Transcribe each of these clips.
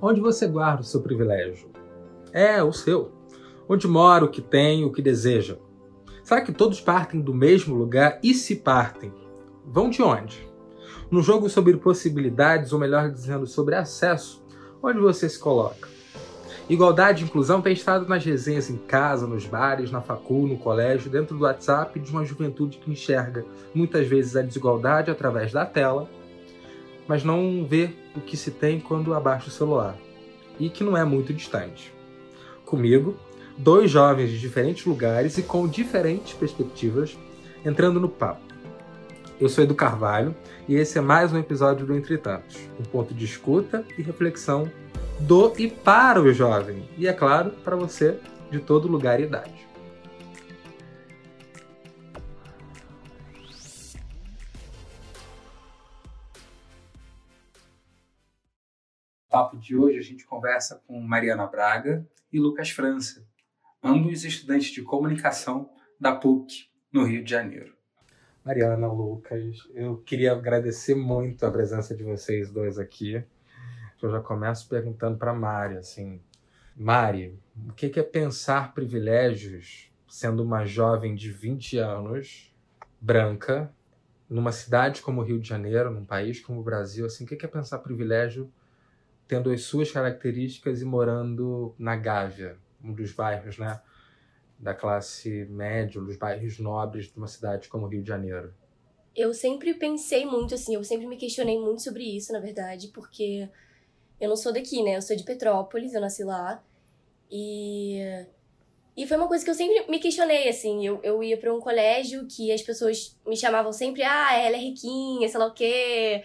Onde você guarda o seu privilégio? É, o seu. Onde mora, o que tem, o que deseja. Será que todos partem do mesmo lugar? E se partem, vão de onde? No jogo sobre possibilidades, ou melhor dizendo, sobre acesso, onde você se coloca? Igualdade e inclusão tem estado nas resenhas em casa, nos bares, na facul, no colégio, dentro do WhatsApp de uma juventude que enxerga muitas vezes a desigualdade através da tela, mas não vê o que se tem quando abaixa o celular, e que não é muito distante. Comigo, dois jovens de diferentes lugares e com diferentes perspectivas entrando no papo. Eu sou Edu Carvalho e esse é mais um episódio do Entretantos, um ponto de escuta e reflexão do e para o jovem. E é claro, para você de todo lugar e idade. No papo de hoje a gente conversa com Mariana Braga e Lucas França, ambos estudantes de comunicação da PUC, no Rio de Janeiro. Mariana, Lucas, eu queria agradecer muito a presença de vocês dois aqui eu já começo perguntando para Mari, assim, Mari, o que é pensar privilégios sendo uma jovem de 20 anos, branca, numa cidade como o Rio de Janeiro, num país como o Brasil, assim, o que é pensar privilégio tendo as suas características e morando na Gávea, um dos bairros, né, da classe média, dos bairros nobres de uma cidade como Rio de Janeiro? Eu sempre pensei muito assim, eu sempre me questionei muito sobre isso, na verdade, porque eu não sou daqui, né? Eu sou de Petrópolis, eu nasci lá. E. E foi uma coisa que eu sempre me questionei, assim. Eu, eu ia para um colégio que as pessoas me chamavam sempre, ah, ela é riquinha, sei lá o quê.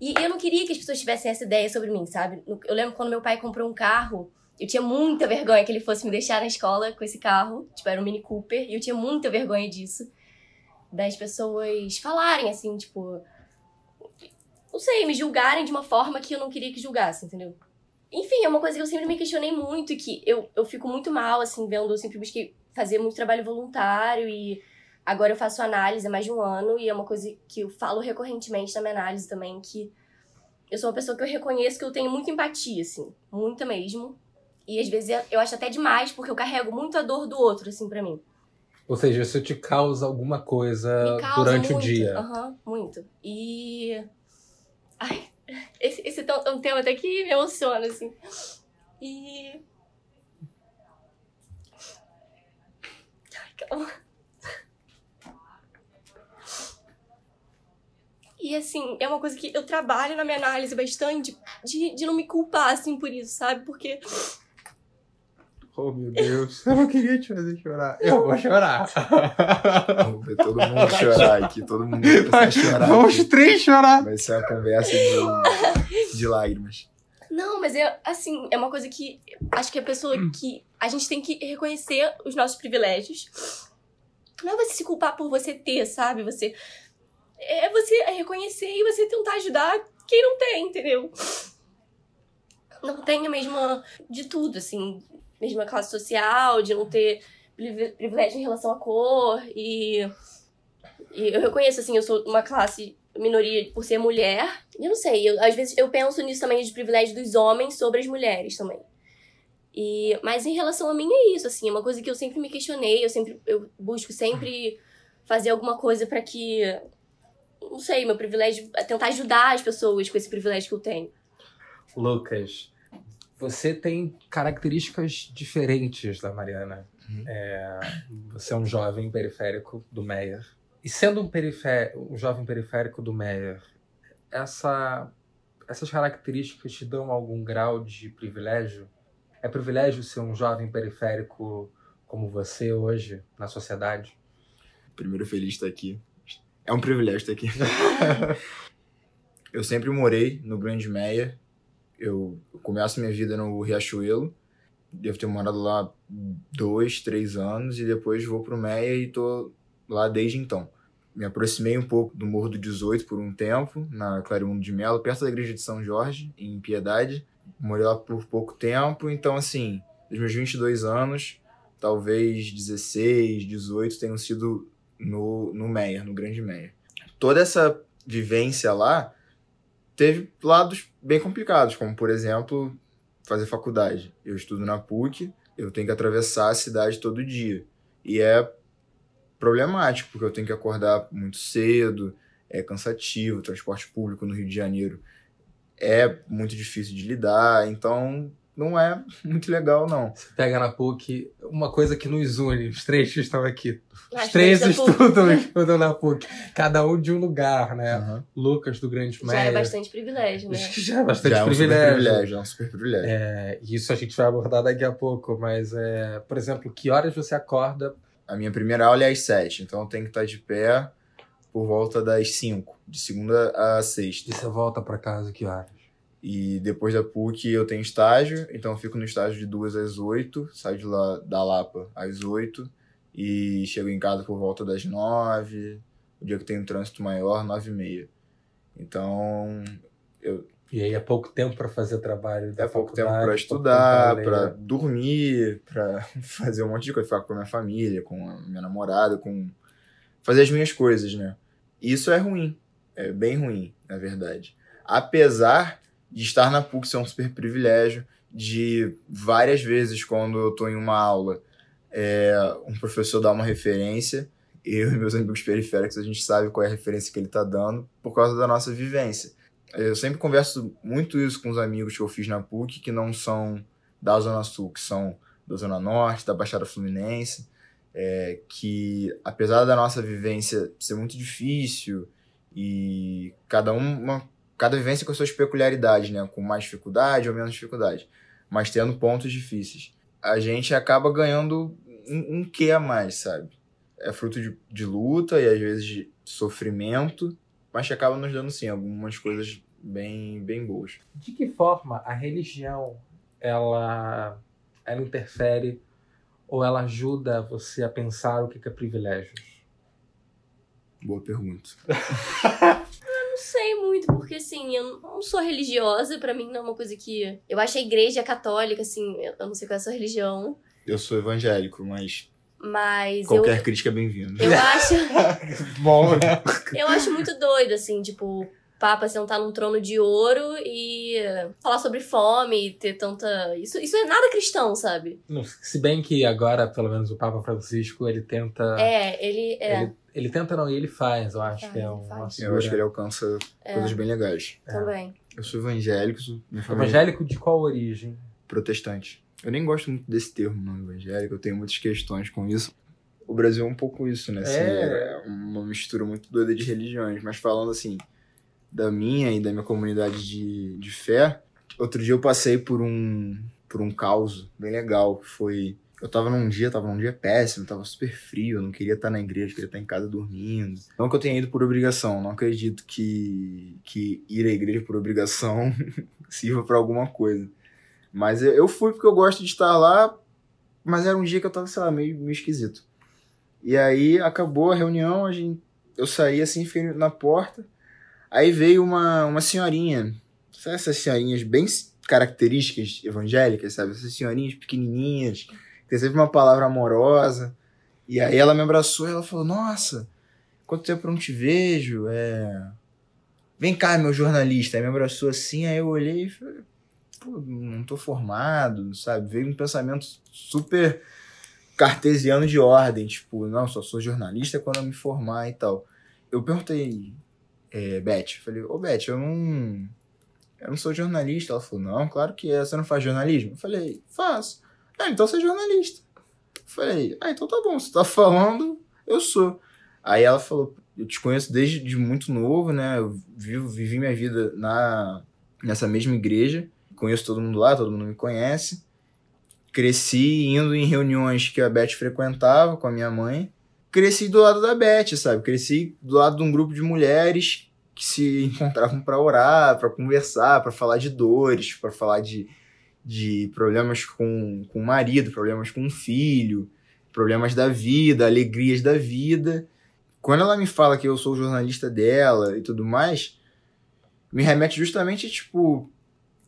E eu não queria que as pessoas tivessem essa ideia sobre mim, sabe? Eu lembro quando meu pai comprou um carro, eu tinha muita vergonha que ele fosse me deixar na escola com esse carro. Tipo, era um Mini Cooper. E eu tinha muita vergonha disso. Das pessoas falarem, assim, tipo não sei, me julgarem de uma forma que eu não queria que julgasse, entendeu? Enfim, é uma coisa que eu sempre me questionei muito e que eu, eu fico muito mal, assim, vendo. Eu sempre busquei fazer muito trabalho voluntário e agora eu faço análise há mais de um ano e é uma coisa que eu falo recorrentemente na minha análise também, que eu sou uma pessoa que eu reconheço que eu tenho muita empatia, assim, muita mesmo. E às vezes eu acho até demais, porque eu carrego muito a dor do outro, assim, para mim. Ou seja, isso te causa alguma coisa causa durante muito, o dia. Aham, uhum, muito. E Ai, esse, esse é um tema até que me emociona, assim. E. Ai, calma. E assim, é uma coisa que eu trabalho na minha análise bastante de, de não me culpar, assim, por isso, sabe? Porque Oh, meu Deus. Eu não queria te fazer chorar. Eu vou chorar. Vamos ver todo mundo chorar aqui. Todo mundo vai chorar. Vamos aqui. três chorar. Vai ser uma conversa de, de lágrimas. Não, mas é assim, é uma coisa que acho que a pessoa que. A gente tem que reconhecer os nossos privilégios. Não é você se culpar por você ter, sabe? Você. É você reconhecer e você tentar ajudar quem não tem, entendeu? Não tem a mesma. de tudo, assim mesma classe social, de não ter privilégio em relação à cor. E, e eu reconheço, assim, eu sou uma classe minoria por ser mulher. Eu não sei, eu, às vezes eu penso nisso também de privilégio dos homens sobre as mulheres também. E, mas em relação a mim é isso, assim, é uma coisa que eu sempre me questionei, eu sempre eu busco sempre fazer alguma coisa para que não sei, meu privilégio é tentar ajudar as pessoas com esse privilégio que eu tenho. Lucas, você tem características diferentes da Mariana. Uhum. É, você é um jovem periférico do Meyer. E sendo um, um jovem periférico do Meyer, essa, essas características te dão algum grau de privilégio? É privilégio ser um jovem periférico como você hoje na sociedade? Primeiro, feliz de estar aqui. É um privilégio estar aqui. eu sempre morei no Grande Meia eu começo minha vida no Riachuelo, devo ter morado lá dois, três anos, e depois vou pro Meia e tô lá desde então. Me aproximei um pouco do Morro do 18 por um tempo, na Clarimundo de Melo, perto da igreja de São Jorge, em Piedade. Morei lá por pouco tempo, então assim, dos meus 22 anos, talvez 16, 18 tenham sido no, no Meia, no Grande Meia. Toda essa vivência lá teve lados bem complicados, como por exemplo, fazer faculdade. Eu estudo na PUC, eu tenho que atravessar a cidade todo dia. E é problemático, porque eu tenho que acordar muito cedo, é cansativo, transporte público no Rio de Janeiro é muito difícil de lidar, então não é muito legal, não. Você pega na PUC uma coisa que nos une, os três que estão aqui. Os As três estudam, estudam na PUC. Cada um de um lugar, né? Aham. Lucas do Grande Já Meia. é bastante privilégio, né? Já é bastante Já é um super privilégio. privilégio, é um super privilégio. É, isso a gente vai abordar daqui a pouco, mas, é, por exemplo, que horas você acorda? A minha primeira aula é às sete, então eu tenho que estar de pé por volta das cinco, de segunda a sexta. E você volta pra casa que horas? E depois da PUC eu tenho estágio, então eu fico no estágio de duas às oito, saio de lá da Lapa às oito e chego em casa por volta das nove. O dia que tem um trânsito maior, nove e meia. Então E aí é pouco tempo pra fazer trabalho da é pouco tempo para estudar, para dormir, para fazer um monte de coisa, ficar com a minha família, com a minha namorada, com fazer as minhas coisas, né? Isso é ruim, é bem ruim, na verdade. Apesar de estar na PUC ser um super privilégio, de várias vezes quando eu tô em uma aula, é, um professor dá uma referência, eu e meus amigos periféricos a gente sabe qual é a referência que ele tá dando por causa da nossa vivência. Eu sempre converso muito isso com os amigos que eu fiz na PUC, que não são da Zona Sul, que são da Zona Norte, da Baixada Fluminense, é, que apesar da nossa vivência ser muito difícil e cada um, uma, cada vivência com as suas peculiaridades, né, com mais dificuldade ou menos dificuldade, mas tendo pontos difíceis, a gente acaba ganhando um, um quê a mais, sabe? É fruto de, de luta e às vezes de sofrimento, mas que acaba nos dando sim algumas coisas bem bem boas. De que forma a religião ela, ela interfere ou ela ajuda você a pensar o que que é privilégio? Boa pergunta. Não sei muito, porque assim, eu não sou religiosa, pra mim não é uma coisa que. Eu acho a igreja católica, assim, eu não sei qual é a sua religião, Eu sou evangélico, mas mas qualquer eu, crítica é bem-vinda. eu acho. Bom, né? Eu acho muito doido, assim, tipo, Papa sentar num trono de ouro e falar sobre fome e ter tanta. Isso, isso é nada cristão, sabe? Não, Se bem que agora, pelo menos, o Papa Francisco, ele tenta. É, ele. É, Ele, ele tenta não, e ele faz, eu acho Faz, que é ele uma faz. Eu acho que ele alcança É. coisas bem legais. também. Eu sou evangélico, sou minha família é Evangélico de qual origem? protestante. Eu nem gosto muito desse termo, não, evangélico. Eu tenho muitas questões com isso. O Brasil é um pouco isso, né? Assim, É. é uma mistura muito doida de religiões. Mas falando assim, da minha e da minha comunidade de, de fé, outro dia eu passei por um, por um caos bem legal. que Foi. Eu tava num dia, tava num dia péssimo, tava super frio, eu não queria estar na igreja, queria estar em casa dormindo. Não que eu tenha ido por obrigação, não acredito que, que ir à igreja por obrigação sirva pra alguma coisa. Mas eu fui porque eu gosto de estar lá, mas era um dia que eu tava, sei lá, meio, meio esquisito. E aí acabou a reunião, a gente, eu saí assim, fiquei na porta. Aí veio uma, uma senhorinha, sabe essas senhorinhas bem características evangélicas, sabe? Essas senhorinhas pequenininhas, que tem sempre uma palavra amorosa. E aí ela me abraçou e ela falou: Nossa, quanto tempo eu não te vejo? É... Vem cá, meu jornalista. Aí me abraçou assim, aí eu olhei e falei: Pô, não tô formado, sabe? Veio um pensamento super cartesiano de ordem, tipo, não, só sou jornalista quando eu me formar e tal. Eu perguntei, é, Beth, falei, ô Beth, eu não. Eu não sou jornalista. Ela falou, não, claro que é, você não faz jornalismo? Eu falei, faço. Ah, então você é jornalista. Eu falei, ah, então tá bom, você tá falando, eu sou. Aí ela falou, eu te conheço desde de muito novo, né? Eu vivo, vivi minha vida na, nessa mesma igreja. Conheço todo mundo lá, todo mundo me conhece. Cresci indo em reuniões que a Beth frequentava com a minha mãe. Cresci do lado da Beth, sabe? Cresci do lado de um grupo de mulheres que se encontravam para orar, para conversar, para falar de dores, para falar de, de problemas com, com o marido, problemas com o filho, problemas da vida, alegrias da vida. Quando ela me fala que eu sou jornalista dela e tudo mais, me remete justamente, tipo,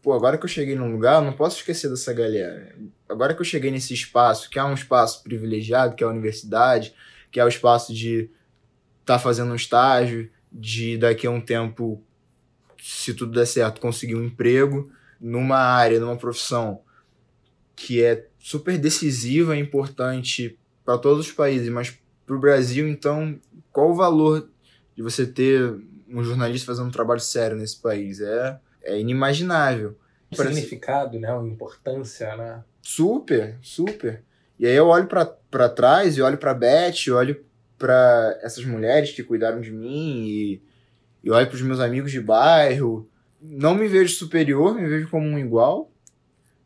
pô, agora que eu cheguei num lugar, eu não posso esquecer dessa galera. Agora que eu cheguei nesse espaço, que é um espaço privilegiado, que é a universidade, que é o espaço de estar tá fazendo um estágio, de daqui a um tempo, se tudo der certo, conseguir um emprego, numa área, numa profissão que é super decisiva e importante para todos os países, mas para o Brasil, então, qual o valor de você ter um jornalista fazendo um trabalho sério nesse país? É, é inimaginável. O significado, né? A importância, né? Super, super. E aí eu olho para trás e olho para Beth, olho para essas mulheres que cuidaram de mim e, e olho para os meus amigos de bairro. Não me vejo superior, me vejo como um igual,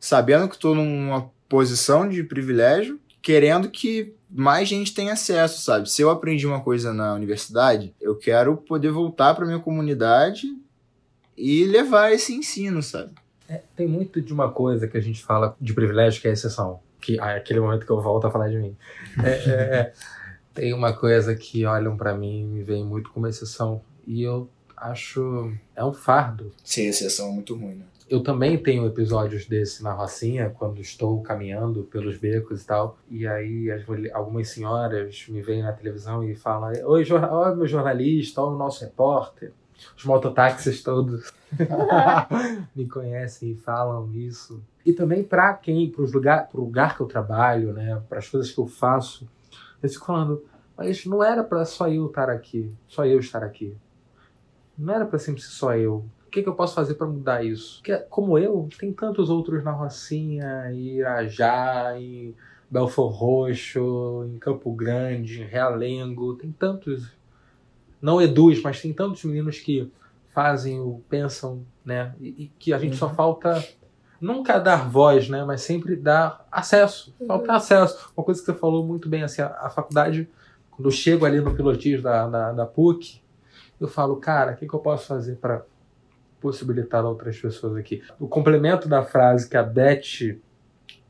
sabendo que estou numa posição de privilégio, querendo que mais gente tenha acesso, sabe? Se eu aprendi uma coisa na universidade, eu quero poder voltar para minha comunidade e levar esse ensino, sabe? É, tem muito de uma coisa que a gente fala de privilégio que é exceção. Que ah, é aquele momento que eu volto a falar de mim. É, é, é. Tem uma coisa que olham para mim e me veem muito como exceção. E eu acho. É um fardo. Sim, exceção é muito ruim, né? Eu também tenho episódios desse na Rocinha, quando estou caminhando pelos becos e tal. E aí as, algumas senhoras me veem na televisão e falam: Oi, jornal, meu jornalista, ó, o nosso repórter. Os mototáxis todos me conhecem e falam isso. E também para quem, para o lugar, lugar que eu trabalho, né, para as coisas que eu faço, eu fico falando, mas não era para só eu estar aqui, só eu estar aqui. Não era para sempre ser só eu. O que, que eu posso fazer para mudar isso? Porque, como eu, tem tantos outros na Rocinha, em Irajá, em Belfor Roxo, em Campo Grande, em Realengo, tem tantos não eduz, mas tem tantos meninos que fazem o pensam, né? E, e que a gente uhum. só falta nunca dar voz, né? Mas sempre dar acesso. Uhum. Falta acesso. Uma coisa que você falou muito bem, assim, a, a faculdade, quando eu chego ali no pilotismo da, da, da PUC, eu falo, cara, o que, que eu posso fazer para possibilitar outras pessoas aqui? O complemento da frase que a Beth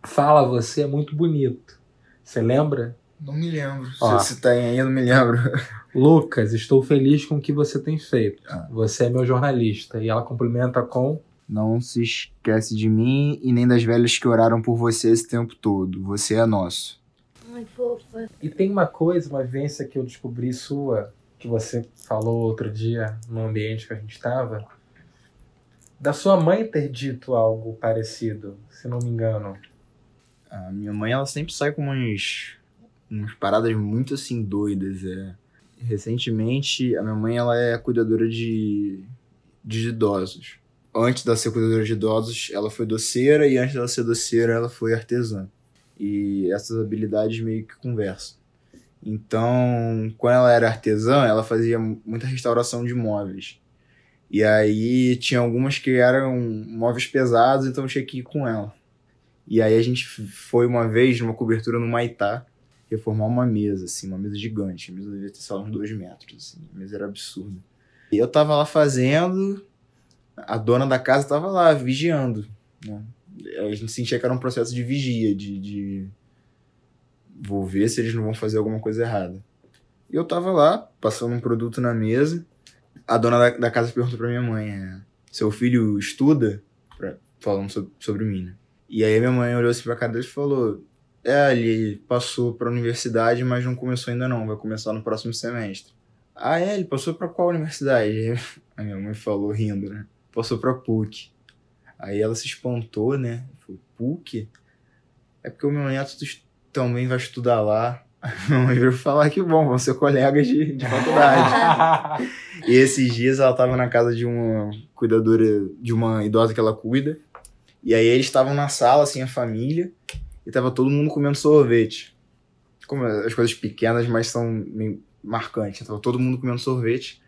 fala a você é muito bonito. Você lembra? Não me lembro. Ó, Se você tá aí, eu não me lembro. Lucas, estou feliz com o que você tem feito. Ah. Você é meu jornalista. E ela complementa com. Não se esquece de mim e nem das velhas que oraram por você esse tempo todo. Você é nosso. Ai, fofa. E tem uma coisa, uma vivência que eu descobri sua, que você falou outro dia no ambiente que a gente estava, da sua mãe ter dito algo parecido, se não me engano. A minha mãe, ela sempre sai com umas, umas paradas muito assim doidas. É recentemente, a minha mãe ela é cuidadora de, de idosos. Antes de ser cuidadora de idosos, ela foi doceira e antes dela ser doceira, ela foi artesã. E essas habilidades meio que conversam. Então, quando ela era artesã, ela fazia muita restauração de móveis. E aí tinha algumas que eram móveis pesados, então tinha que ir com ela. E aí a gente foi uma vez numa cobertura no Maitá, reformar uma mesa, assim, uma mesa gigante. A mesa devia ter, só uns dois metros, assim. A mesa era absurda. E eu tava lá fazendo, a dona da casa tava lá, vigiando, né? A gente sentia que era um processo de vigia, de, de... Vou ver se eles não vão fazer alguma coisa errada. E eu tava lá, passando um produto na mesa. A dona da, da casa perguntou pra minha mãe, é, seu filho estuda? Pra, falando sobre, sobre mim, né? E aí minha mãe olhou assim pra cara dele e falou, é, ele passou para a universidade, mas não começou ainda não, vai começar no próximo semestre. Ah, é, ele passou para qual universidade? A minha mãe falou rindo, né? Passou para PUC. Aí ela se espantou, né? Falou, PUC? É porque o meu neto também vai estudar lá. Minha mãe veio falar que bom, vão ser colegas de, de faculdade. e esses dias ela estava na casa de uma cuidadora, de uma idosa que ela cuida. E aí eles estavam na sala, assim, a família e tava todo mundo comendo sorvete. Como as coisas pequenas, mas são meio marcantes. Tava todo mundo comendo sorvete.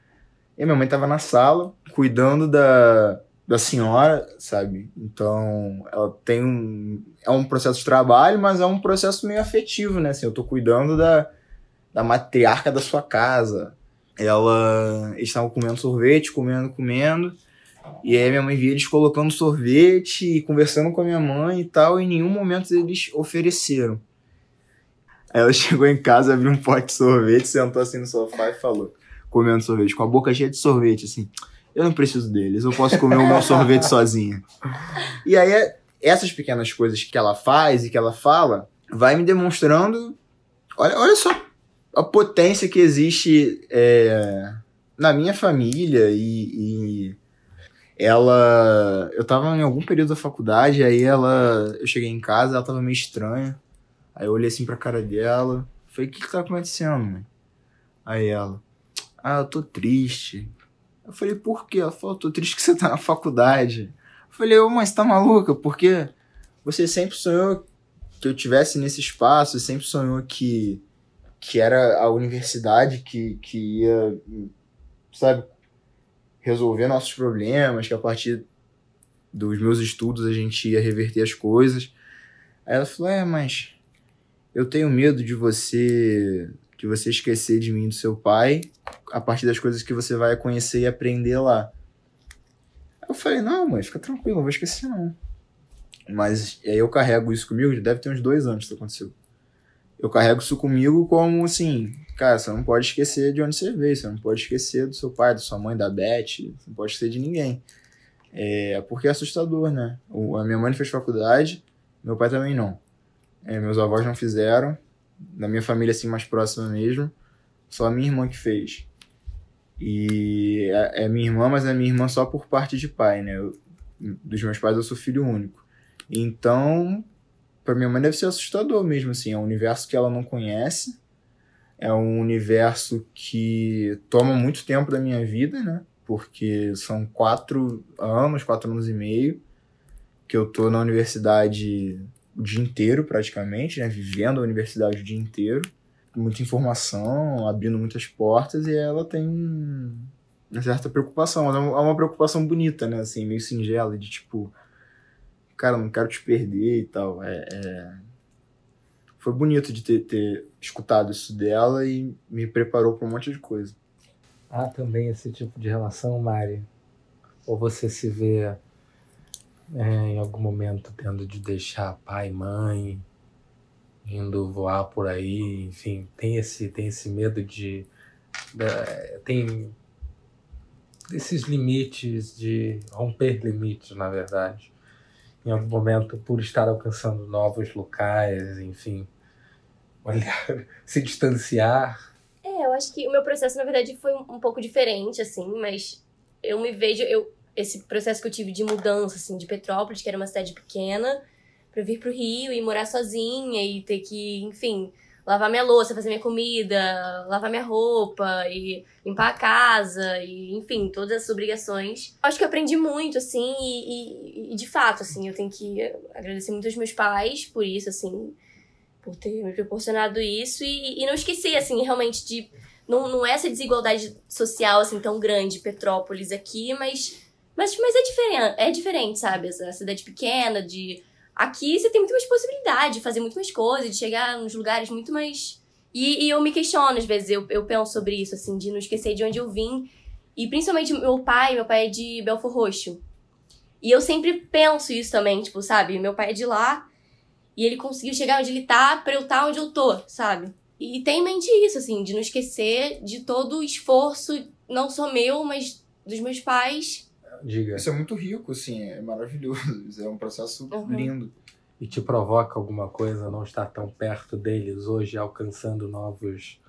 E minha mãe tava na sala, cuidando da, da senhora, sabe? Então, ela tem um. É um processo de trabalho, mas é um processo meio afetivo, né? Assim, eu tô cuidando da, da matriarca da sua casa. Ela. Eles estavam comendo sorvete, comendo, comendo. E aí minha mãe via eles colocando sorvete e conversando com a minha mãe e tal, e em nenhum momento eles ofereceram. Aí ela chegou em casa, abriu um pote de sorvete, sentou assim no sofá e falou, comendo sorvete, com a boca cheia de sorvete, assim, eu não preciso deles, eu posso comer o meu sorvete sozinha. E aí essas pequenas coisas que ela faz e que ela fala, vai me demonstrando, olha, olha só a potência que existe é, na minha família e, e ela. Eu tava em algum período da faculdade, aí ela. Eu cheguei em casa, ela tava meio estranha. Aí eu olhei assim pra cara dela. Falei, o que que tá acontecendo, mãe? Aí ela. Ah, eu tô triste. Eu falei, por quê? Ela falou, tô triste que você tá na faculdade. Eu falei, ô você tá maluca? Porque você sempre sonhou que eu tivesse nesse espaço, sempre sonhou que, que era a universidade que, que ia, sabe, resolver nossos problemas, que a partir dos meus estudos a gente ia reverter as coisas. Aí ela falou: É, mas eu tenho medo de você de você esquecer de mim do seu pai a partir das coisas que você vai conhecer e aprender lá. Eu falei: Não, mãe, fica tranquilo, não vou esquecer não. Mas aí eu carrego isso comigo, deve ter uns dois anos que isso aconteceu. Eu carrego isso comigo como assim, Cara, você não pode esquecer de onde você veio, você não pode esquecer do seu pai, da sua mãe, da Beth, você não pode esquecer de ninguém. É porque é assustador, né? A minha mãe fez faculdade, meu pai também não. É, meus avós não fizeram, da minha família assim mais próxima mesmo, só a minha irmã que fez. E é, é minha irmã, mas é minha irmã só por parte de pai, né? Eu, dos meus pais eu sou filho único. Então, para minha mãe deve ser assustador mesmo, assim, é um universo que ela não conhece é um universo que toma muito tempo da minha vida, né? Porque são quatro anos, quatro anos e meio que eu tô na universidade o dia inteiro, praticamente, né? Vivendo a universidade o dia inteiro. Muita informação, abrindo muitas portas, e ela tem uma certa preocupação. Mas é uma é preocupação bonita, né? Assim, meio singela, de tipo, cara, não quero te perder e tal. É, é foi bonito de ter, ter escutado isso dela e me preparou para um monte de coisa. Há também esse tipo de relação, Mari? Ou você se vê é, em algum momento tendo de deixar pai, mãe, indo voar por aí, enfim, tem esse, tem esse medo de. tem esses limites, de romper limites, na verdade. Em algum momento, por estar alcançando novos locais, enfim, olhar, se distanciar. É, eu acho que o meu processo, na verdade, foi um, um pouco diferente, assim, mas eu me vejo, eu, esse processo que eu tive de mudança, assim, de Petrópolis, que era uma cidade pequena, para vir pro Rio e morar sozinha e ter que, enfim, lavar minha louça, fazer minha comida, lavar minha roupa e limpar a casa e, enfim, todas essas obrigações. Acho que eu aprendi muito, assim, e, e, e de fato, assim, eu tenho que agradecer muito aos meus pais por isso, assim, por ter me proporcionado isso e, e não esquecer, assim, realmente de. Não, não é essa desigualdade social, assim, tão grande, Petrópolis aqui, mas. Mas, mas é diferente, é diferente, sabe? Essa cidade pequena, de. Aqui você tem muito mais possibilidade de fazer muito mais coisas, de chegar nos lugares muito mais. E, e eu me questiono, às vezes, eu, eu penso sobre isso, assim, de não esquecer de onde eu vim. E principalmente meu pai, meu pai é de Belfor Roxo. E eu sempre penso isso também, tipo, sabe? Meu pai é de lá. E ele conseguiu chegar onde ele tá pra eu estar tá onde eu tô, sabe? E tem em mente isso, assim, de não esquecer de todo o esforço, não só meu, mas dos meus pais. Diga. Isso é muito rico, assim, é maravilhoso. Isso é um processo uhum. lindo. E te provoca alguma coisa não estar tão perto deles hoje, alcançando novos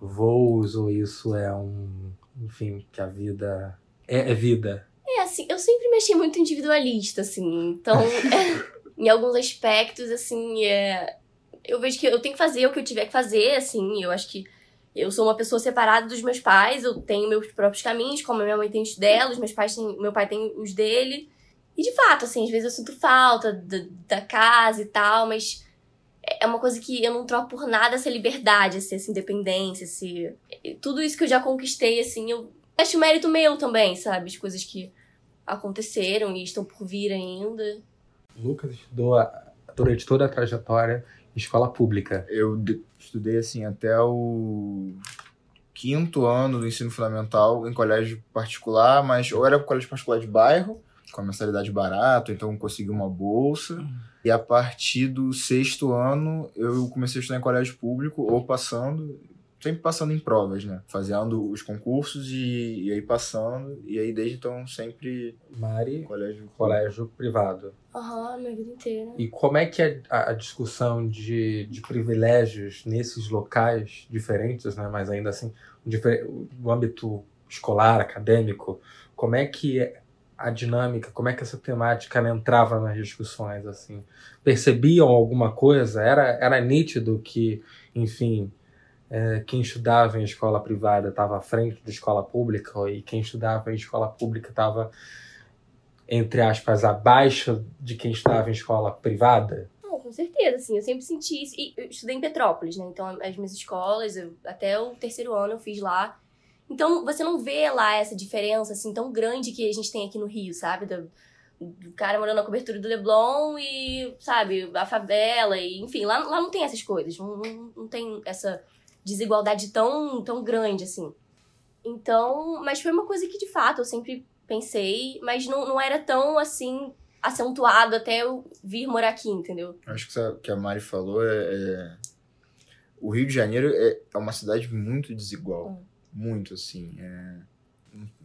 voos, ou isso é um. Enfim, que a vida. É, é vida. É, assim, eu sempre me achei muito individualista, assim, então. é em alguns aspectos, assim, é, eu vejo que eu tenho que fazer o que eu tiver que fazer, assim, eu acho que eu sou uma pessoa separada dos meus pais, eu tenho meus próprios caminhos, como a minha mãe tem os dela, os meus pais têm, meu pai tem os dele. E de fato, assim, às vezes eu sinto falta da, da casa e tal, mas é uma coisa que eu não troco por nada essa liberdade, assim, essa independência, esse... Tudo isso que eu já conquistei, assim, eu acho mérito meu também, sabe? As coisas que aconteceram e estão por vir ainda. Lucas estudou durante toda a trajetória escola pública. Eu estudei assim até o quinto ano do ensino fundamental em colégio particular, mas ou era colégio particular de bairro, com a mensalidade barata, então consegui uma bolsa. Uhum. E a partir do sexto ano eu comecei a estudar em colégio público, ou passando, sempre passando em provas, né? Fazendo os concursos e, e aí passando. E aí desde então sempre. Mari, colégio, colégio privado. Aham, uhum, minha vida inteira. E como é que é a, discussão de, de privilégios nesses locais diferentes, né? Mas ainda assim, no âmbito escolar, acadêmico, como é que é, a dinâmica, como é que essa temática entrava nas discussões, assim? Percebiam alguma coisa? Era, era nítido que, enfim, é, quem estudava em escola privada estava à frente da escola pública e quem estudava em escola pública estava, entre aspas, abaixo de quem estudava em escola privada? Não, com certeza, assim, eu sempre senti isso. E eu estudei em Petrópolis, né? Então, as minhas escolas, eu, até o terceiro ano eu fiz lá. Então, você não vê lá essa diferença, assim, tão grande que a gente tem aqui no Rio, sabe? Do, do cara morando na cobertura do Leblon e, sabe, a favela, e, enfim, lá, lá não tem essas coisas. Não, não, não tem essa desigualdade tão, tão grande, assim. Então, mas foi uma coisa que, de fato, eu sempre pensei, mas não, não era tão, assim, acentuado até eu vir morar aqui, entendeu? Acho que o que a Mari falou é, é... O Rio de Janeiro é, é uma cidade muito desigual. Hum. Muito, assim. É...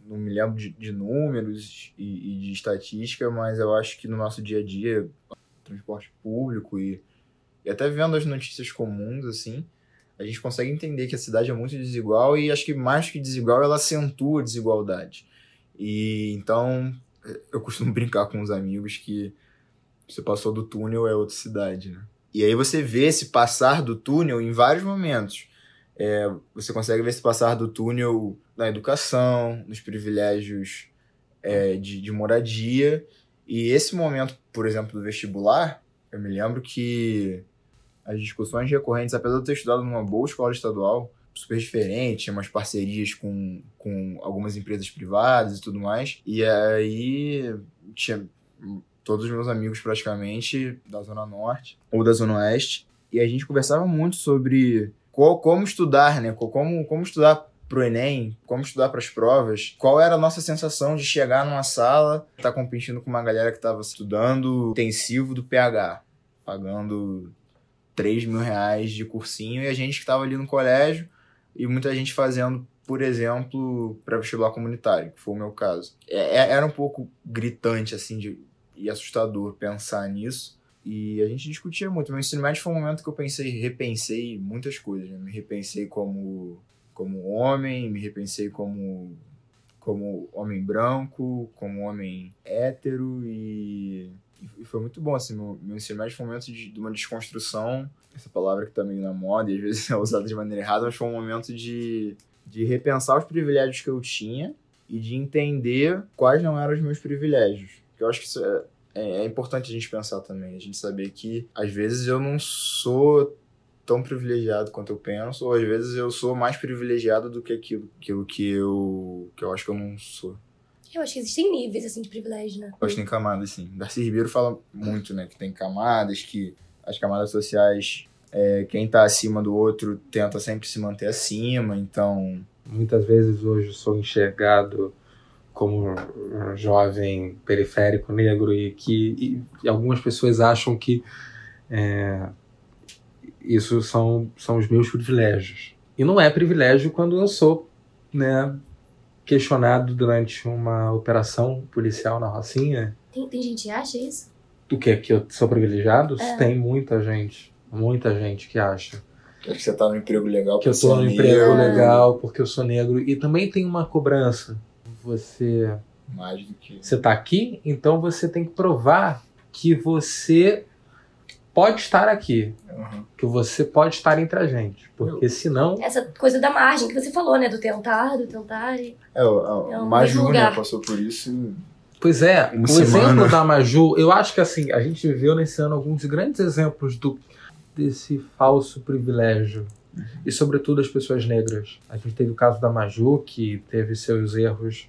Não me lembro de, de números e, e, de estatística, mas eu acho que no nosso dia a dia, transporte público e, e até vendo as notícias comuns, assim, a gente consegue entender que a cidade é muito desigual e acho que mais que desigual, ela acentua a desigualdade. E então eu costumo brincar com os amigos que você passou do túnel é outra cidade, né? E aí você vê esse passar do túnel em vários momentos. É, você consegue ver esse passar do túnel na educação, nos privilégios é, de, de moradia. E esse momento, por exemplo, do vestibular, eu me lembro que as discussões recorrentes, apesar de eu ter estudado numa boa escola estadual, super diferente, umas parcerias com, com algumas empresas privadas e tudo mais. E aí tinha todos os meus amigos praticamente da Zona Norte ou da Zona Oeste. E a gente conversava muito sobre qual, como estudar, né? Como, como estudar pro Enem, como estudar para as provas, qual era a nossa sensação de chegar numa sala, estar tá competindo com uma galera que estava estudando intensivo do PH, pagando 3 mil reais de cursinho e a gente que estava ali no colégio e muita gente fazendo, por exemplo, pré-vestibular comunitário, que foi o meu caso. É, é, era um pouco gritante, assim, de, e assustador pensar nisso. E a gente discutia muito. Meu ensino médio foi um momento que eu pensei, repensei muitas coisas. Né? Me repensei como, como homem, me repensei como, como homem branco, como homem hétero e e foi muito bom, assim, meu, meu ensino médio foi um momento de, de, uma desconstrução, essa palavra que tá meio na moda e às vezes é usada de maneira errada, mas foi um momento de, de repensar os privilégios que eu tinha e de entender quais não eram os meus privilégios. Eu acho que isso é, é, é importante a gente pensar também, a gente saber que às vezes eu não sou tão privilegiado quanto eu penso, ou às vezes eu sou mais privilegiado do que aquilo, aquilo que, eu, que eu acho que eu não sou. Eu acho que existem níveis, assim, de privilégio, né? Eu acho que tem camadas, sim. Darcy Ribeiro fala muito, né? Que tem camadas, que as camadas sociais, é, quem tá acima do outro tenta sempre se manter acima, então... Muitas vezes hoje sou enxergado como um jovem periférico negro e que e, e algumas pessoas acham que é, isso são, são os meus privilégios. E não é privilégio quando eu sou né, questionado durante uma operação policial na Rocinha. Tem, tem gente que acha isso? Do que? Que eu sou privilegiado? É. Tem muita gente. Muita gente que acha. Que você tá no emprego legal Que eu tô no emprego legal porque eu sou negro. E também tem uma cobrança. Você. Mais do que. Você tá aqui, então você tem que provar que você pode estar aqui. Uhum. Que você pode estar entre a gente. Porque senão. Essa coisa da margem que você falou, né? Do tentar, do tentar. E... É, o, é Maju né, passou por isso. Pois é, o semana. exemplo da Maju, eu acho que assim, a gente viveu nesse ano alguns grandes exemplos do, desse falso privilégio. Uhum. E sobretudo as pessoas negras. A gente teve o caso da Maju, que teve seus erros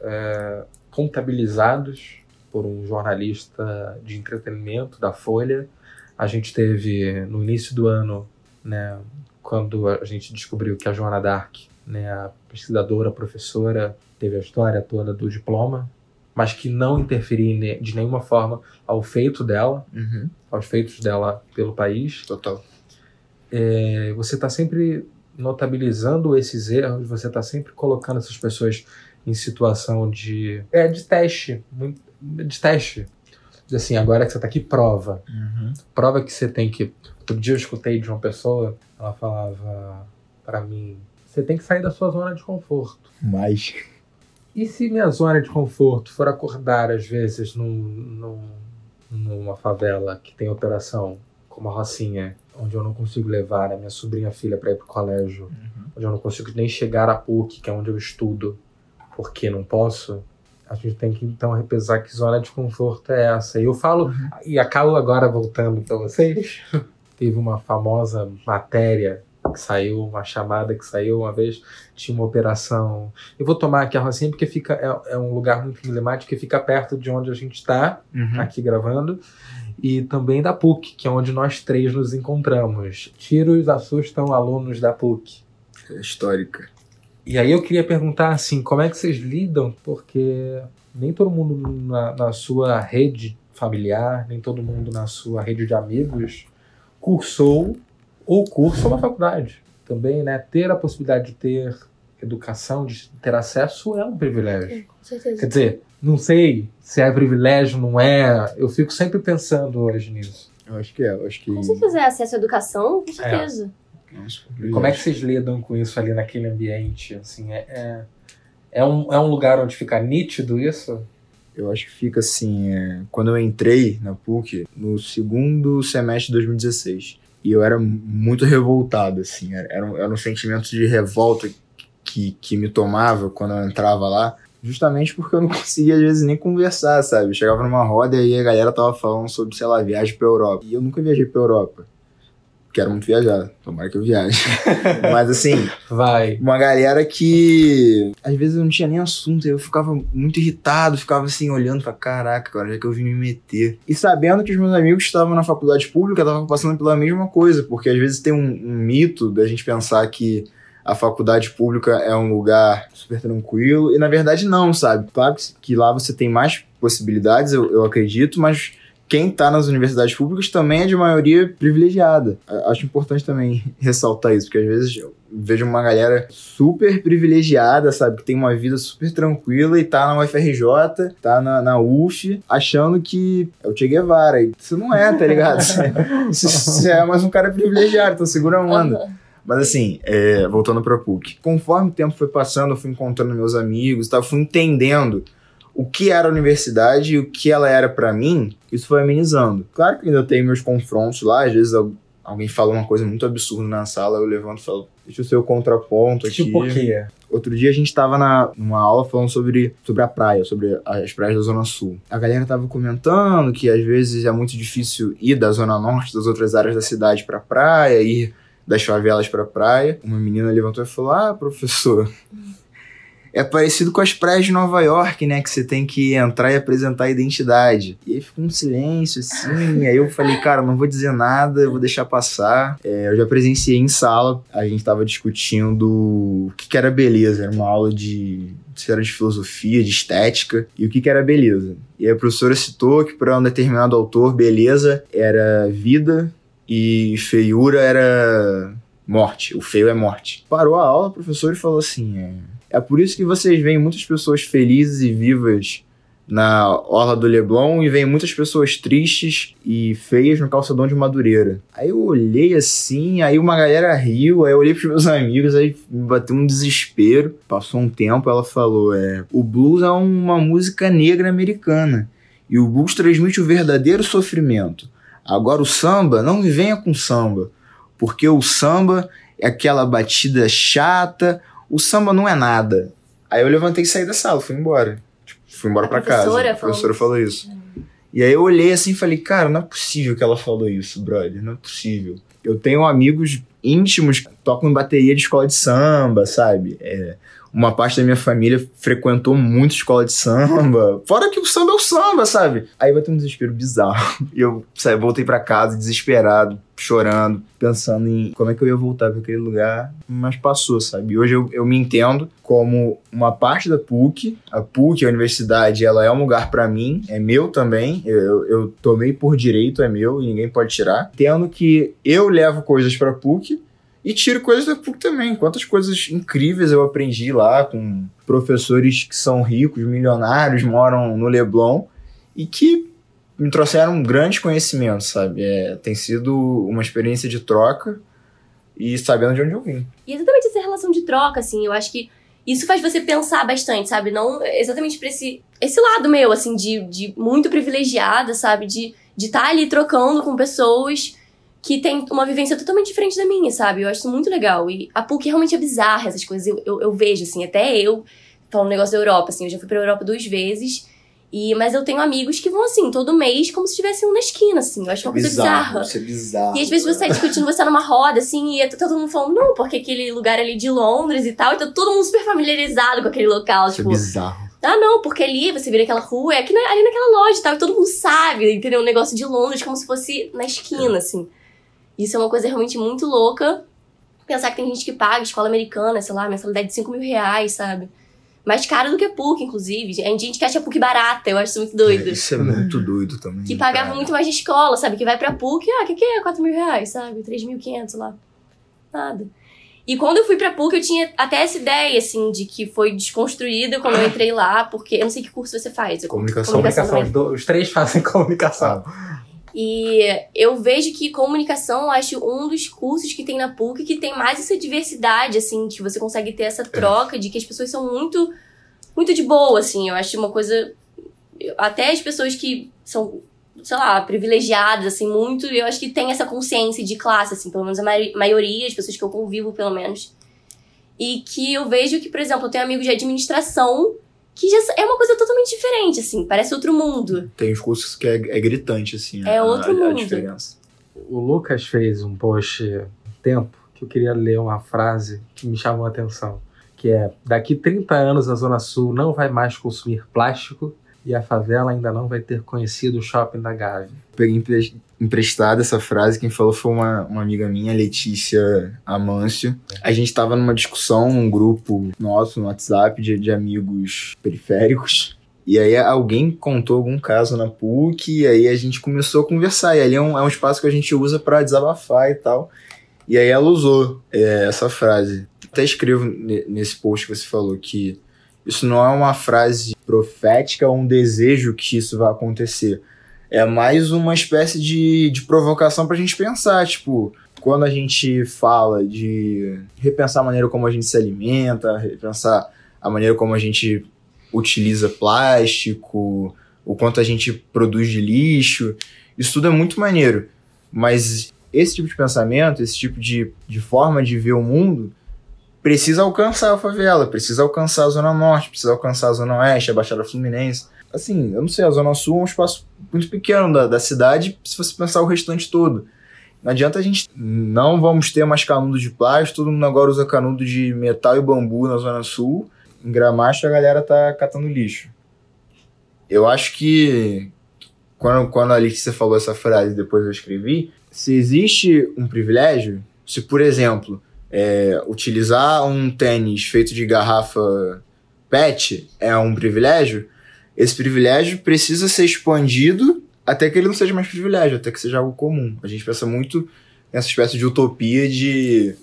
é, contabilizados por um jornalista de entretenimento da Folha a gente teve no início do ano, né, quando a gente descobriu que a Joana Dark, né, a pesquisadora, a professora, teve a história toda do diploma, mas que não interferia de nenhuma forma ao feito dela, uhum. aos feitos dela pelo país. Total. É, você está sempre notabilizando esses erros, você está sempre colocando essas pessoas em situação de é de teste, de teste, assim, agora que você tá aqui, prova. Uhum. Prova que você tem que. Outro dia eu escutei de uma pessoa, ela falava para mim: você tem que sair da sua zona de conforto. Mas. E se minha zona de conforto for acordar, às vezes, num, num, numa favela que tem operação, como a Rocinha, onde eu não consigo levar a minha sobrinha filha para ir pro colégio, Uhum. onde eu não consigo nem chegar à PUC, que é onde eu estudo, porque não posso, a gente tem que então repesar que zona de conforto é essa. E eu falo, e acabo agora voltando para vocês. Teve uma famosa matéria que saiu, uma chamada que saiu uma vez, tinha uma operação. Eu vou tomar aqui a Rocinha porque fica, é, é um lugar muito emblemático que fica perto de onde a gente está Uhum. aqui gravando, e também da PUC, que é onde nós três nos encontramos. Tiros assustam alunos da PUC. É histórica. E aí eu queria perguntar assim, como é que vocês lidam? Porque nem todo mundo na, na sua rede familiar, nem todo mundo na sua rede de amigos cursou ou cursa uma faculdade. Também, né? Ter a possibilidade de ter educação, de ter acesso é um privilégio. Com certeza. Quer dizer, não sei se é privilégio, não é. Eu fico sempre pensando hoje nisso. Eu acho que é. Eu acho que. Com certeza é acesso à educação, com certeza. Nossa, Como é que vocês lidam com isso ali naquele ambiente? Assim, é, é, é, um, é um lugar onde fica nítido isso? Eu acho que fica assim, é, quando eu entrei na PUC, no segundo semestre de 2016, e eu era muito revoltado, assim, era, era, um, era um sentimento de revolta que, que me tomava quando eu entrava lá, justamente porque eu não conseguia, às vezes, nem conversar, sabe? Eu chegava numa roda e a galera tava falando sobre, sei lá, viagem pra Europa, e eu nunca viajei pra Europa. Quero muito viajar, tomara que eu viaje. Mas assim, Vai. uma galera que às vezes eu não tinha nem assunto, eu ficava muito irritado, ficava assim olhando pra caraca, agora já que eu vim me meter. E sabendo que os meus amigos estavam na faculdade pública, estavam passando pela mesma coisa, porque às vezes tem um, um mito da gente pensar que a faculdade pública é um lugar super tranquilo, e na verdade não, sabe? Claro que- que lá você tem mais possibilidades, eu, eu acredito, mas quem tá nas universidades públicas também é de maioria privilegiada. Acho importante também ressaltar isso, porque às vezes eu vejo uma galera super privilegiada, sabe? Que tem uma vida super tranquila e tá na UFRJ, tá na, na UF, achando que é o Che Guevara. E isso não é, tá ligado? Você é mais um cara privilegiado, então segura a onda. Mas assim, é, voltando pra PUC. Conforme o tempo foi passando, eu fui encontrando meus amigos, tá? eu fui entendendo o que era a universidade e o que ela era pra mim, isso foi amenizando. Claro que ainda tem meus confrontos lá, às vezes al- alguém fala uma coisa muito absurda na sala, eu levanto e falo, deixa eu ser o contraponto aqui. Tipo o quê? Outro dia a gente tava na, numa aula falando sobre, sobre a praia, sobre as praias da Zona Sul. A galera tava comentando que às vezes é muito difícil ir da Zona Norte, das outras áreas da cidade pra praia, ir das favelas pra praia. Uma menina levantou e falou: Ah, professor, é parecido com as praias de Nova York, né? Que você tem que entrar e apresentar a identidade. E aí ficou um silêncio, assim. aí eu falei, cara, não vou dizer nada, eu vou deixar passar. É, eu já presenciei em sala, a gente tava discutindo o que, que era beleza. Era uma aula de. Se era de filosofia, de estética, e o que, que era beleza. E a professora citou que para um determinado autor, beleza era vida e feiura era morte. O feio é morte. Parou a aula, o professor e falou assim: é, é por isso que vocês veem muitas pessoas felizes e vivas na Orla do Leblon e veem muitas pessoas tristes e feias no calçadão de Madureira. Aí eu olhei assim, aí uma galera riu, aí eu olhei pros meus amigos, aí bateu um desespero. Passou um tempo, ela falou: é, o blues é uma música negra americana. E o blues transmite o verdadeiro sofrimento. Agora o samba, não me venha com samba, porque o samba é aquela batida chata, o samba não é nada. Aí eu levantei e saí da sala, fui embora. Tipo, fui embora A pra casa. professora A professora falou falou isso. E aí eu olhei assim e falei, cara, não é possível que ela falou isso, brother. Não é possível. Eu tenho amigos íntimos que tocam em bateria de escola de samba, sabe? É, uma parte da minha família frequentou muito escola de samba. Fora que o samba é o samba, sabe? Aí bateu um desespero bizarro. E eu sabe, voltei pra casa desesperado, chorando, pensando em como é que eu ia voltar pra aquele lugar. Mas passou, sabe? E hoje eu, eu me entendo como uma parte da PUC. A PUC, a universidade, ela é um lugar pra mim, é meu também. Eu, eu, tomei por direito, é meu e ninguém pode tirar. Tendo que eu levo coisas pra PUC e tiro coisas da PUC também. Quantas coisas incríveis eu aprendi lá com professores que são ricos, milionários, moram no Leblon e que me trouxeram grandes conhecimentos, sabe? É, tem sido uma experiência de troca e sabendo de onde eu vim. E exatamente essa relação de troca, assim, eu acho que isso faz você pensar bastante, sabe? Não exatamente pra esse, esse lado meu, assim, de, de muito privilegiada, sabe? De de estar tá ali trocando com pessoas que têm uma vivência totalmente diferente da minha, sabe? Eu acho isso muito legal. E a PUC realmente é bizarra, essas coisas. Eu, eu, eu vejo, assim, até eu, falando um negócio da Europa, assim, eu já fui pra Europa duas vezes. E, mas eu tenho amigos que vão assim, todo mês, como se estivessem um na esquina, assim. Eu acho uma coisa bizarra. Isso é bizarro. E às vezes você tá discutindo, você tá numa roda, assim, e tá todo mundo falando, não, porque aquele lugar ali de Londres e tal, então todo mundo super familiarizado com aquele local. Isso tipo, é bizarro. Ah, não, porque ali você vira aquela rua, é aqui na, ali naquela loja e tal, e todo mundo sabe, entendeu? Um negócio de Londres, como se fosse na esquina, assim. Isso é uma coisa realmente muito louca. Pensar que tem gente que paga escola americana, sei lá, mensalidade de 5 mil reais, sabe? Mais caro do que a PUC, inclusive. Tem gente que acha a PUC barata, eu acho isso muito doido. É, isso é muito doido também. Que pagava cara. muito mais de escola, sabe? Que vai pra PUC, ah, o que, que é 4 mil reais, sabe? 3.500 lá. Nada. E quando eu fui pra PUC, eu tinha até essa ideia, assim, de que foi desconstruída quando eu entrei lá, porque eu não sei que curso você faz. Comunicação. Comunicação Comunicação, os, três fazem comunicação. E eu vejo que comunicação, eu acho um dos cursos que tem na PUC que tem mais essa diversidade, assim, que você consegue ter essa troca de que as pessoas são muito, muito de boa, assim. Eu acho uma coisa. Até as pessoas que são, sei lá, privilegiadas, assim, muito, eu acho que tem essa consciência de classe, assim, pelo menos a mai- maioria, as pessoas que eu convivo, pelo menos. E que eu vejo que, por exemplo, eu tenho amigos de administração que já é uma coisa totalmente diferente, assim, parece outro mundo. Tem os cursos que é, é gritante, assim. É a, outro a, a mundo. diferença. O Lucas fez um post há tempo que eu queria ler uma frase que me chamou a atenção, que é: daqui 30 anos a Zona Sul não vai mais consumir plástico e a favela ainda não vai ter conhecido o shopping da Gávea. Peguei empre- emprestada essa frase, quem falou foi uma, uma amiga minha, Letícia Amâncio. A gente tava numa discussão, num grupo nosso no WhatsApp de, de amigos periféricos. E aí alguém contou algum caso na PUC, e aí a gente começou a conversar. E ali é um, é um espaço que a gente usa pra desabafar e tal. E aí ela usou é, essa frase. Até escrevo ne- nesse post que você falou que isso não é uma frase profética ou um desejo que isso vai acontecer. É mais uma espécie de, de provocação pra gente pensar. Tipo, quando a gente fala de repensar a maneira como a gente se alimenta, repensar a maneira como a gente utiliza plástico, o quanto a gente produz de lixo, isso tudo é muito maneiro. Mas esse tipo de pensamento, esse tipo de, de forma de ver o mundo, precisa alcançar a favela, precisa alcançar a Zona Norte, precisa alcançar a Zona Oeste, a Baixada Fluminense. Assim, eu não sei, a Zona Sul é um espaço muito pequeno da, da cidade, se você pensar o restante todo. Não adianta a gente. Não vamos ter mais canudo de plástico, todo mundo agora usa canudo de metal e bambu na Zona Sul. Em Gramacho a galera tá catando lixo. Eu acho que. Quando, quando a Letícia falou essa frase depois eu escrevi, se existe um privilégio, se por exemplo, é, utilizar um tênis feito de garrafa PET é um privilégio, esse privilégio precisa ser expandido até que ele não seja mais privilégio, até que seja algo comum. A gente pensa muito nessa espécie de utopia de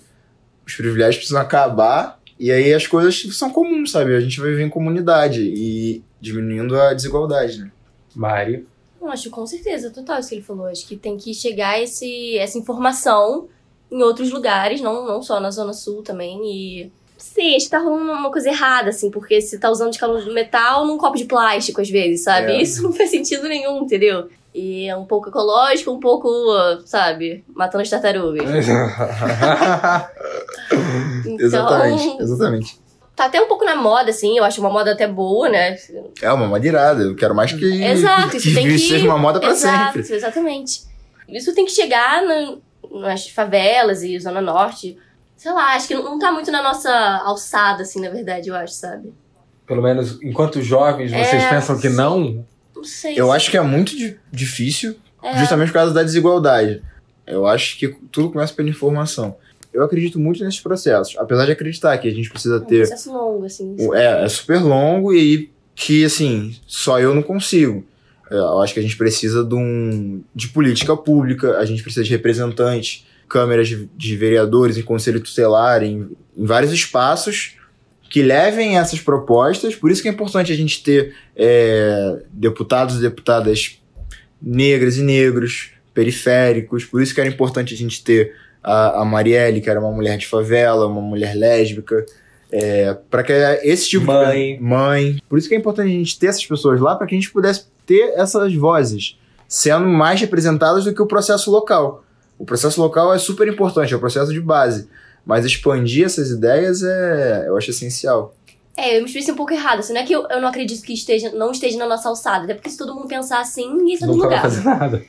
os privilégios precisam acabar e aí as coisas são comuns, sabe? A gente vai viver em comunidade e diminuindo a desigualdade, né? Mari. Eu acho com certeza, total isso que ele falou. Acho que tem que chegar esse, essa informação em outros lugares, não, não só na Zona Sul também. E. Sim, acho que tá rolando uma coisa errada, assim, porque você tá usando de calor de metal num copo de plástico, às vezes, sabe? É. Isso não faz sentido nenhum, entendeu? E é um pouco ecológico, um pouco, sabe, matando as tartarugas. Então, Exatamente, exatamente. tá até um pouco na moda, assim, eu acho uma moda até boa, né? É uma madeirada, eu quero mais que, Exato, isso que tem que- seja uma moda pra Exato, sempre. exatamente. Isso tem que chegar na- nas favelas e Zona Norte. Sei lá, acho que não, não tá muito na nossa alçada, assim, na verdade, eu acho, sabe? Pelo menos enquanto jovens, vocês É, pensam que não? Não sei. Eu se- acho que é muito di- difícil, É. justamente por causa da desigualdade. Eu acho que tudo começa pela informação. Eu acredito muito nesses processos, apesar de acreditar que a gente precisa É um ter processo longo, assim. É, é super longo e que, assim, só eu não consigo. É, Eu acho que a gente precisa de, um, de política pública, a gente precisa de representantes, câmeras de, de vereadores em conselho tutelar, em, em vários espaços que levem essas propostas. Por isso que é importante a gente ter é, deputados e deputadas negras e negros, periféricos. Por isso que era importante a gente ter a, a Marielle, que era uma mulher de favela, uma mulher lésbica É, para que esse tipo Mãe. de mãe. Por isso que é importante a gente ter essas pessoas lá para que a gente pudesse ter essas vozes sendo mais representadas do que o processo local. O processo local é super importante, é o processo de base, mas expandir essas ideias é, eu acho essencial. É, eu me expressei um pouco errado. Assim, não é que eu, eu não acredito que esteja, não esteja na nossa alçada. Até porque se todo mundo pensar assim, ninguém sai do Nunca vai lugar. fazer nada.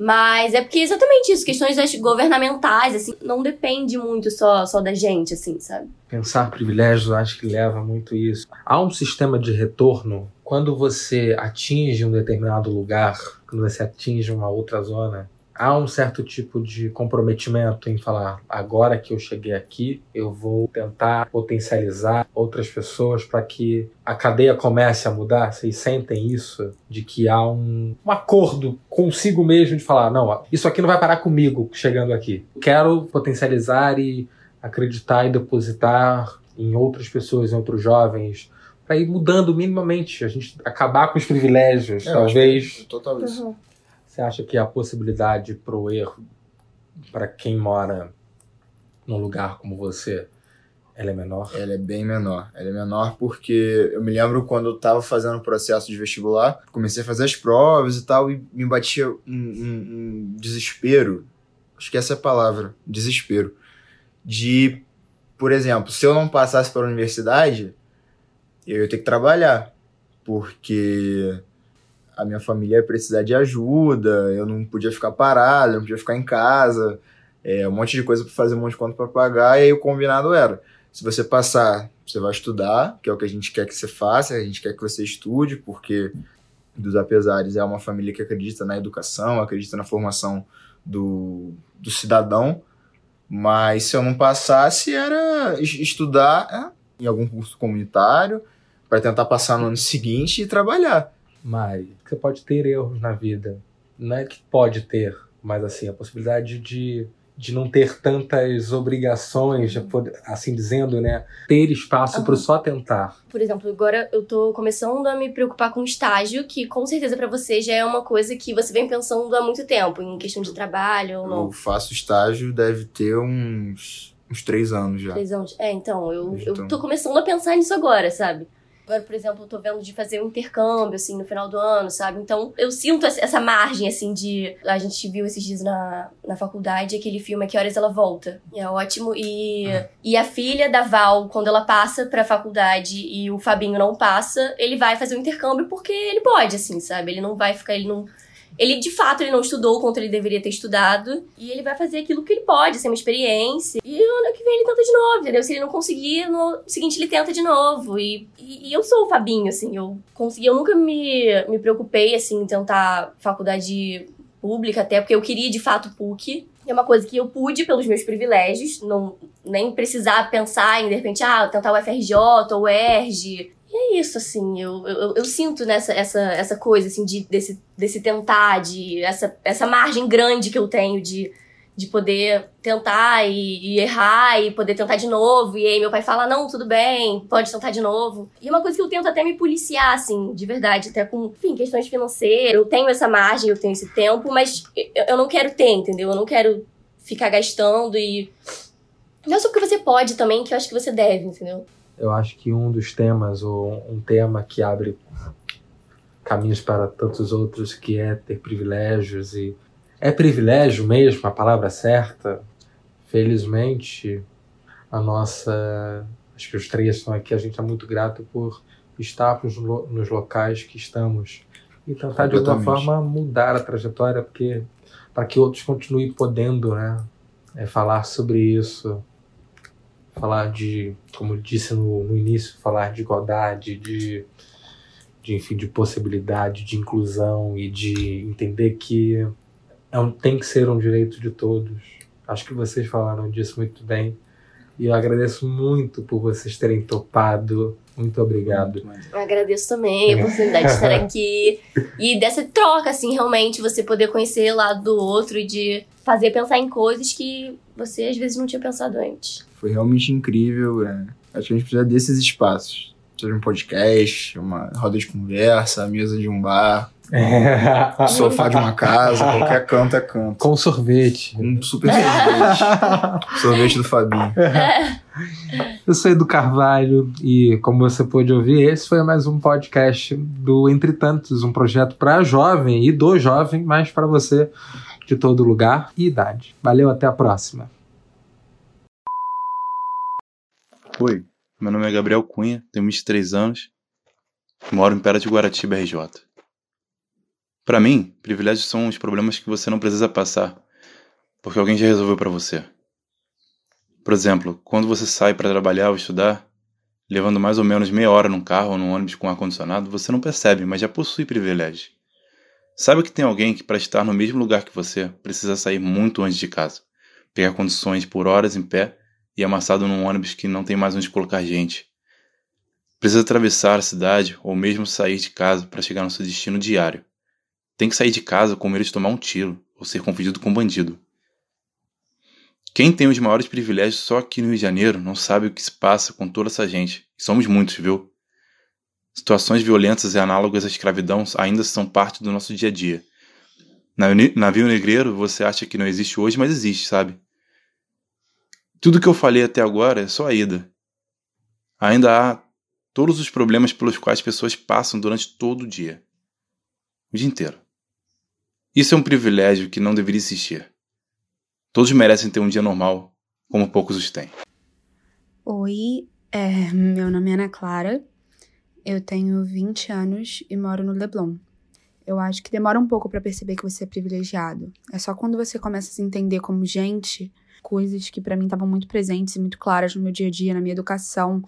Mas é porque é exatamente isso. Questões governamentais, assim, não depende muito só, só da gente, assim, sabe? Pensar privilégios, acho que leva muito isso. Há um sistema de retorno quando você atinge um determinado lugar, quando você atinge uma outra zona. Há um certo tipo de comprometimento em falar: agora que eu cheguei aqui, eu vou tentar potencializar outras pessoas para que a cadeia comece a mudar. Vocês sentem isso? De que há um, um acordo consigo mesmo de falar: não, isso aqui não vai parar comigo chegando aqui. Quero potencializar e acreditar e depositar em outras pessoas, em outros jovens, para ir mudando minimamente, a gente acabar com os privilégios, É, talvez. é Total isso. Você acha que a possibilidade pro erro para quem mora num lugar como você, ela é menor? Ela é bem menor. Ela é menor porque eu me lembro quando eu tava fazendo o processo de vestibular, comecei a fazer as provas e tal, e me batia um, um- um desespero. Acho que essa é a palavra, desespero. De, por exemplo, se eu não passasse para a universidade, eu ia ter que trabalhar. Porque a minha família ia precisar de ajuda, eu não podia ficar parado, eu não podia ficar em casa, é, um monte de coisa para fazer, um monte de conta para pagar, e aí o combinado era se você passar, você vai estudar, que é o que a gente quer que você faça, a gente quer que você estude, porque dos apesares é uma família que acredita na educação, acredita na formação do, do cidadão. Mas se eu não passasse, era es- estudar é, em algum curso comunitário para tentar passar no ano seguinte e trabalhar. Mas você pode ter erros na vida. Não é que pode ter, mas assim, a possibilidade de, de não ter tantas obrigações, assim dizendo, né? Ter espaço para Aham. só tentar. Por exemplo, agora eu tô começando a me preocupar com estágio, que com certeza pra você já é uma coisa que você vem pensando há muito tempo, em questão de trabalho ou não. Eu faço estágio, deve ter uns, uns três anos já. Três anos. É, então, eu, Então. eu tô começando a pensar nisso agora, sabe? Agora, por exemplo, eu tô vendo de fazer um intercâmbio, assim, no final do ano, sabe? Então, eu sinto essa margem, assim, de... A gente viu esses dias na, na faculdade aquele filme Que Horas Ela Volta. E é ótimo. E, e a filha da Val, quando ela passa pra faculdade e o Fabinho não passa, ele vai fazer o intercâmbio porque ele pode, assim, sabe? Ele não vai ficar... Ele não... Ele, de fato, ele não estudou o quanto ele deveria ter estudado. E ele vai fazer aquilo que ele pode, ser uma experiência. E no ano que vem ele tenta de novo, entendeu? Se ele não conseguir, no seguinte ele tenta de novo. E, e, e eu sou o Fabinho, assim, eu consegui. Eu nunca me, me preocupei, assim, em tentar faculdade pública, até porque eu queria, de fato, PUC. É uma coisa que eu pude pelos meus privilégios, não nem precisar pensar em, de repente, ah, tentar o FRJ ou o ERJ. E é isso, assim, eu, eu, eu sinto nessa essa, essa coisa, assim, de, desse, desse tentar, de essa, essa margem grande que eu tenho de, de poder tentar e, e errar e poder tentar de novo. E aí meu pai fala, não, tudo bem, pode tentar de novo. E é uma coisa que eu tento até me policiar, assim, de verdade, até com, enfim, questões financeiras. Eu tenho essa margem, eu tenho esse tempo, mas eu, eu não quero ter, entendeu? Eu não quero ficar gastando e... Não é só porque você pode também, que eu acho que você deve, entendeu? Eu acho que um dos temas, ou um tema que abre caminhos para tantos outros, que é ter privilégios e é privilégio mesmo, a palavra certa. Felizmente, a nossa, acho que os três estão aqui, a gente é muito grato por estarmos no- nos locais que estamos e tentar de alguma forma mudar a trajetória, porque para que outros continuem podendo, né, é, falar sobre isso, falar de, como eu disse no, no início, falar de igualdade, de, de enfim, de possibilidade, de inclusão e de entender que é um, tem que ser um direito de todos. Acho que vocês falaram disso muito bem. E eu agradeço muito por vocês terem topado. Muito obrigado. Eu agradeço também a oportunidade de estar aqui. E dessa troca, assim, realmente, você poder conhecer o lado do outro e de fazer pensar em coisas que você às vezes não tinha pensado antes. Foi realmente incrível. é. Acho que a gente precisa desses espaços. Seja um podcast, uma roda de conversa, a mesa de um bar. É. Sofá de uma casa, qualquer canto é canto. Com sorvete. Um super sorvete. sorvete do Fabinho. Eu sou Edu Carvalho e, como você pôde ouvir, esse foi mais um podcast do Entre Tantos, um projeto para jovem e do jovem, mas para você de todo lugar e idade. Valeu, até a próxima. Oi, meu nome é Gabriel Cunha, tenho 23 anos, moro em Pera de Guaratiba, RJ. Para mim, privilégios são os problemas que você não precisa passar, porque alguém já resolveu para você. Por exemplo, quando você sai para trabalhar ou estudar, levando mais ou menos meia hora num carro ou num ônibus com ar-condicionado, você não percebe, mas já possui privilégios. Sabe que tem alguém que, para estar no mesmo lugar que você, precisa sair muito antes de casa, pegar condições por horas em pé e amassado num ônibus que não tem mais onde colocar gente. Precisa atravessar a cidade ou mesmo sair de casa para chegar no seu destino diário. Tem que sair de casa com medo de tomar um tiro ou ser confundido com um bandido. Quem tem os maiores privilégios só aqui no Rio de Janeiro não sabe o que se passa com toda essa gente. Somos muitos, viu? Situações violentas e análogas à escravidão ainda são parte do nosso dia a dia. Navio negreiro você acha que não existe hoje, mas existe, sabe? Tudo que eu falei até agora é só a ida. Ainda há todos os problemas pelos quais pessoas passam durante todo o dia. O dia inteiro. Isso é um privilégio que não deveria existir. Todos merecem ter um dia normal, como poucos os têm. Oi, é, meu nome é Ana Clara, eu tenho 20 anos e moro no Leblon. Eu acho que demora um pouco para perceber que você é privilegiado. É só quando você começa a se entender como gente coisas que para mim estavam muito presentes e muito claras no meu dia a dia, na minha educação.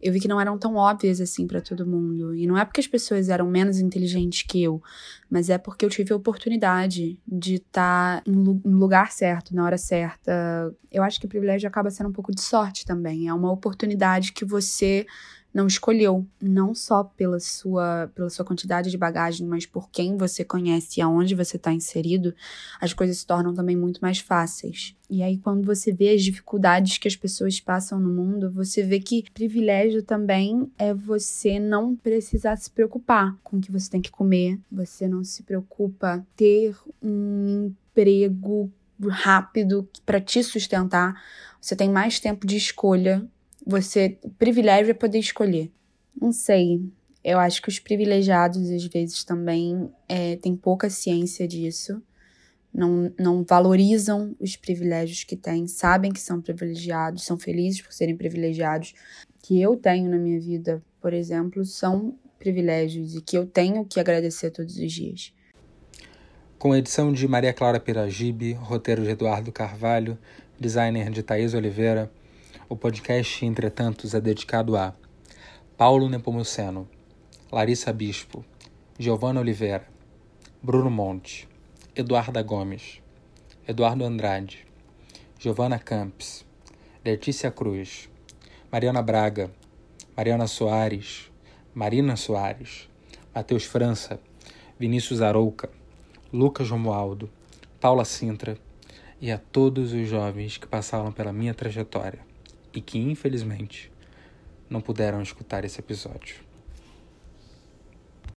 Eu vi que não eram tão óbvias assim para todo mundo. E não é porque as pessoas eram menos inteligentes que eu, mas é porque eu tive a oportunidade de estar tá no lugar certo, na hora certa. Eu acho que o privilégio acaba sendo um pouco de sorte também. É uma oportunidade que você não escolheu, não só pela sua, pela sua quantidade de bagagem, mas por quem você conhece e aonde você está inserido, as coisas se tornam também muito mais fáceis. E aí, quando você vê as dificuldades que as pessoas passam no mundo, você vê que privilégio também é você não precisar se preocupar com o que você tem que comer, você não se preocupa ter um emprego rápido para te sustentar, você tem mais tempo de escolha você. O privilégio é poder escolher. Não sei. Eu acho que os privilegiados, às vezes, também é, têm pouca ciência disso. Não, não valorizam os privilégios que têm, sabem que são privilegiados, são felizes por serem privilegiados. Que eu tenho na minha vida, por exemplo, são privilégios e que eu tenho que agradecer todos os dias. Com edição de Maria Clara Piragibe, roteiro de Eduardo Carvalho, designer de Thaís Oliveira, o podcast Entretantos é dedicado a Paulo Nepomuceno, Larissa Bispo, Giovanna Oliveira, Bruno Monte, Eduarda Gomes, Eduardo Andrade, Giovanna Campes, Letícia Cruz, Mariana Braga, Mariana Soares, Marina Soares, Matheus França, Vinícius Arouca, Lucas Romualdo, Paula Sintra e a todos os jovens que passaram pela minha trajetória e que, infelizmente, não puderam escutar esse episódio.